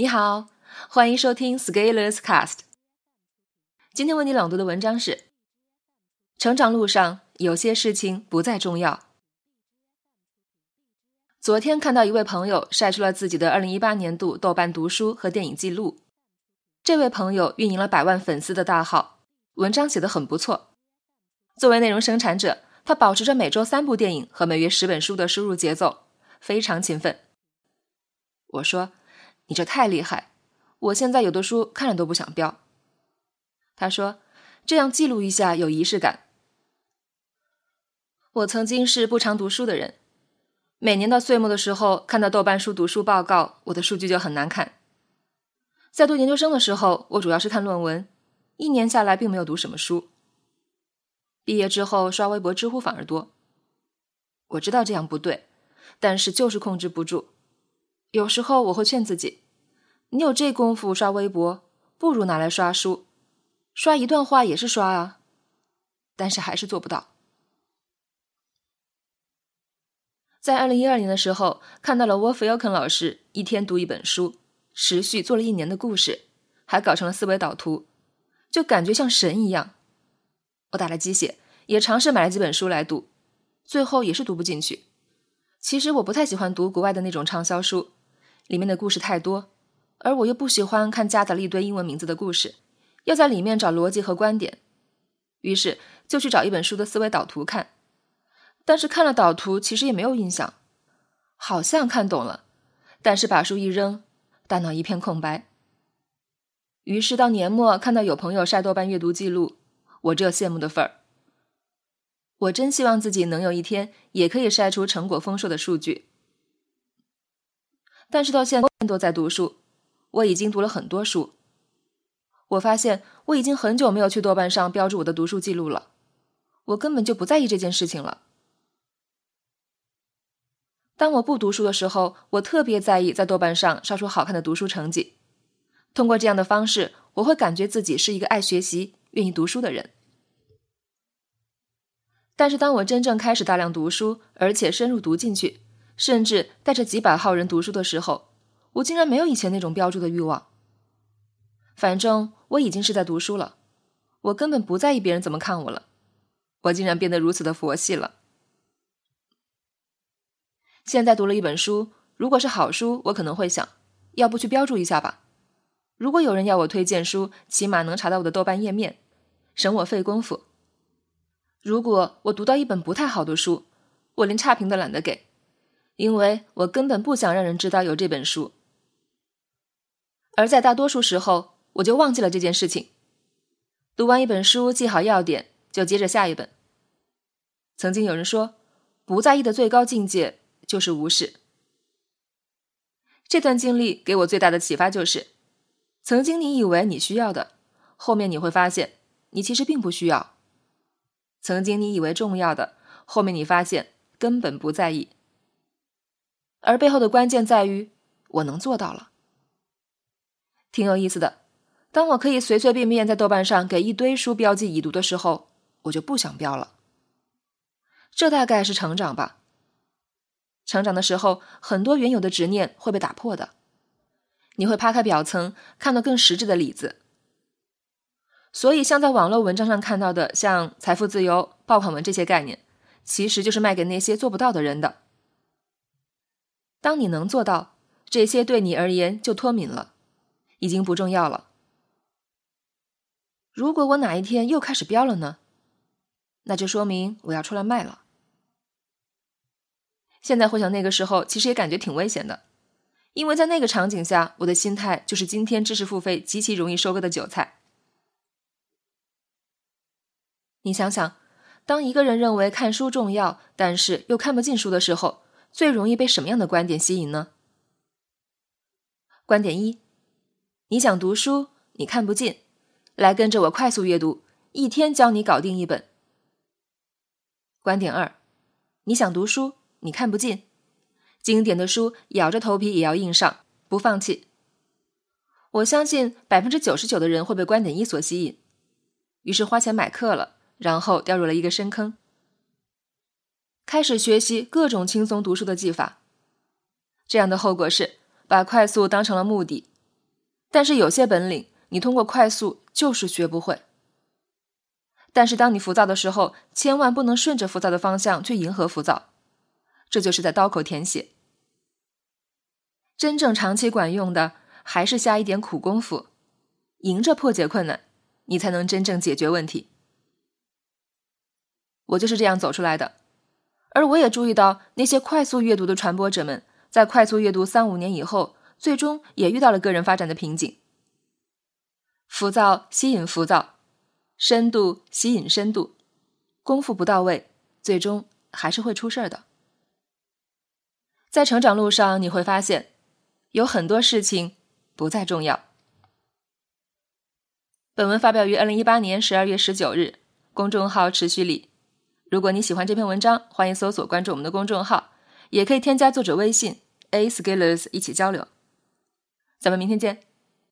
你好，欢迎收听 Scalers Cast。今天为你朗读的文章是：成长路上有些事情不再重要。昨天看到一位朋友晒出了自己的2018年度豆瓣读书和电影记录。这位朋友运营了百万粉丝的大号，文章写得很不错。作为内容生产者，他保持着每周三部电影和每月十本书的输入节奏，非常勤奋。我说。你这太厉害！我现在有的书看了都不想标。他说：“这样记录一下有仪式感。”我曾经是不常读书的人，每年到岁末的时候看到豆瓣书读书报告，我的数据就很难看。在读研究生的时候，我主要是看论文，一年下来并没有读什么书。毕业之后刷微博、知乎反而多。我知道这样不对，但是就是控制不住。有时候我会劝自己：“你有这功夫刷微博，不如拿来刷书，刷一段话也是刷啊。”但是还是做不到。在二零一二年的时候，看到了 Wolf e l k e n 老师一天读一本书，持续做了一年的故事，还搞成了思维导图，就感觉像神一样。我打了鸡血，也尝试买了几本书来读，最后也是读不进去。其实我不太喜欢读国外的那种畅销书。里面的故事太多，而我又不喜欢看夹杂了一堆英文名字的故事，要在里面找逻辑和观点，于是就去找一本书的思维导图看。但是看了导图，其实也没有印象，好像看懂了，但是把书一扔，大脑一片空白。于是到年末看到有朋友晒豆瓣阅读记录，我只有羡慕的份儿。我真希望自己能有一天也可以晒出成果丰硕的数据。但是到现在都在读书，我已经读了很多书。我发现我已经很久没有去豆瓣上标注我的读书记录了，我根本就不在意这件事情了。当我不读书的时候，我特别在意在豆瓣上刷出好看的读书成绩。通过这样的方式，我会感觉自己是一个爱学习、愿意读书的人。但是当我真正开始大量读书，而且深入读进去。甚至带着几百号人读书的时候，我竟然没有以前那种标注的欲望。反正我已经是在读书了，我根本不在意别人怎么看我了。我竟然变得如此的佛系了。现在读了一本书，如果是好书，我可能会想，要不去标注一下吧。如果有人要我推荐书，起码能查到我的豆瓣页面，省我费功夫。如果我读到一本不太好的书，我连差评都懒得给。因为我根本不想让人知道有这本书，而在大多数时候，我就忘记了这件事情。读完一本书，记好要点，就接着下一本。曾经有人说，不在意的最高境界就是无视。这段经历给我最大的启发就是：曾经你以为你需要的，后面你会发现你其实并不需要；曾经你以为重要的，后面你发现根本不在意。而背后的关键在于，我能做到了，挺有意思的。当我可以随随便便在豆瓣上给一堆书标记已读的时候，我就不想标了。这大概是成长吧。成长的时候，很多原有的执念会被打破的，你会扒开表层，看到更实质的里子。所以，像在网络文章上看到的，像财富自由、爆款文这些概念，其实就是卖给那些做不到的人的。当你能做到这些，对你而言就脱敏了，已经不重要了。如果我哪一天又开始飙了呢？那就说明我要出来卖了。现在回想那个时候，其实也感觉挺危险的，因为在那个场景下，我的心态就是今天知识付费极其容易收割的韭菜。你想想，当一个人认为看书重要，但是又看不进书的时候。最容易被什么样的观点吸引呢？观点一：你想读书，你看不进，来跟着我快速阅读，一天教你搞定一本。观点二：你想读书，你看不进，经典的书咬着头皮也要硬上，不放弃。我相信百分之九十九的人会被观点一所吸引，于是花钱买课了，然后掉入了一个深坑。开始学习各种轻松读书的技法，这样的后果是把快速当成了目的，但是有些本领，你通过快速就是学不会。但是当你浮躁的时候，千万不能顺着浮躁的方向去迎合浮躁，这就是在刀口舔血。真正长期管用的，还是下一点苦功夫，迎着破解困难，你才能真正解决问题。我就是这样走出来的，而我也注意到那些快速阅读的传播者们，在快速阅读三五年以后，最终也遇到了个人发展的瓶颈。浮躁吸引浮躁，深度吸引深度，功夫不到位，最终还是会出事儿的。在成长路上，你会发现，有很多事情不再重要。本文发表于二零一八年十二月十九日，公众号持续里。如果你喜欢这篇文章，欢迎搜索关注我们的公众号，也可以添加作者微信 a skillers 一起交流。咱们明天见。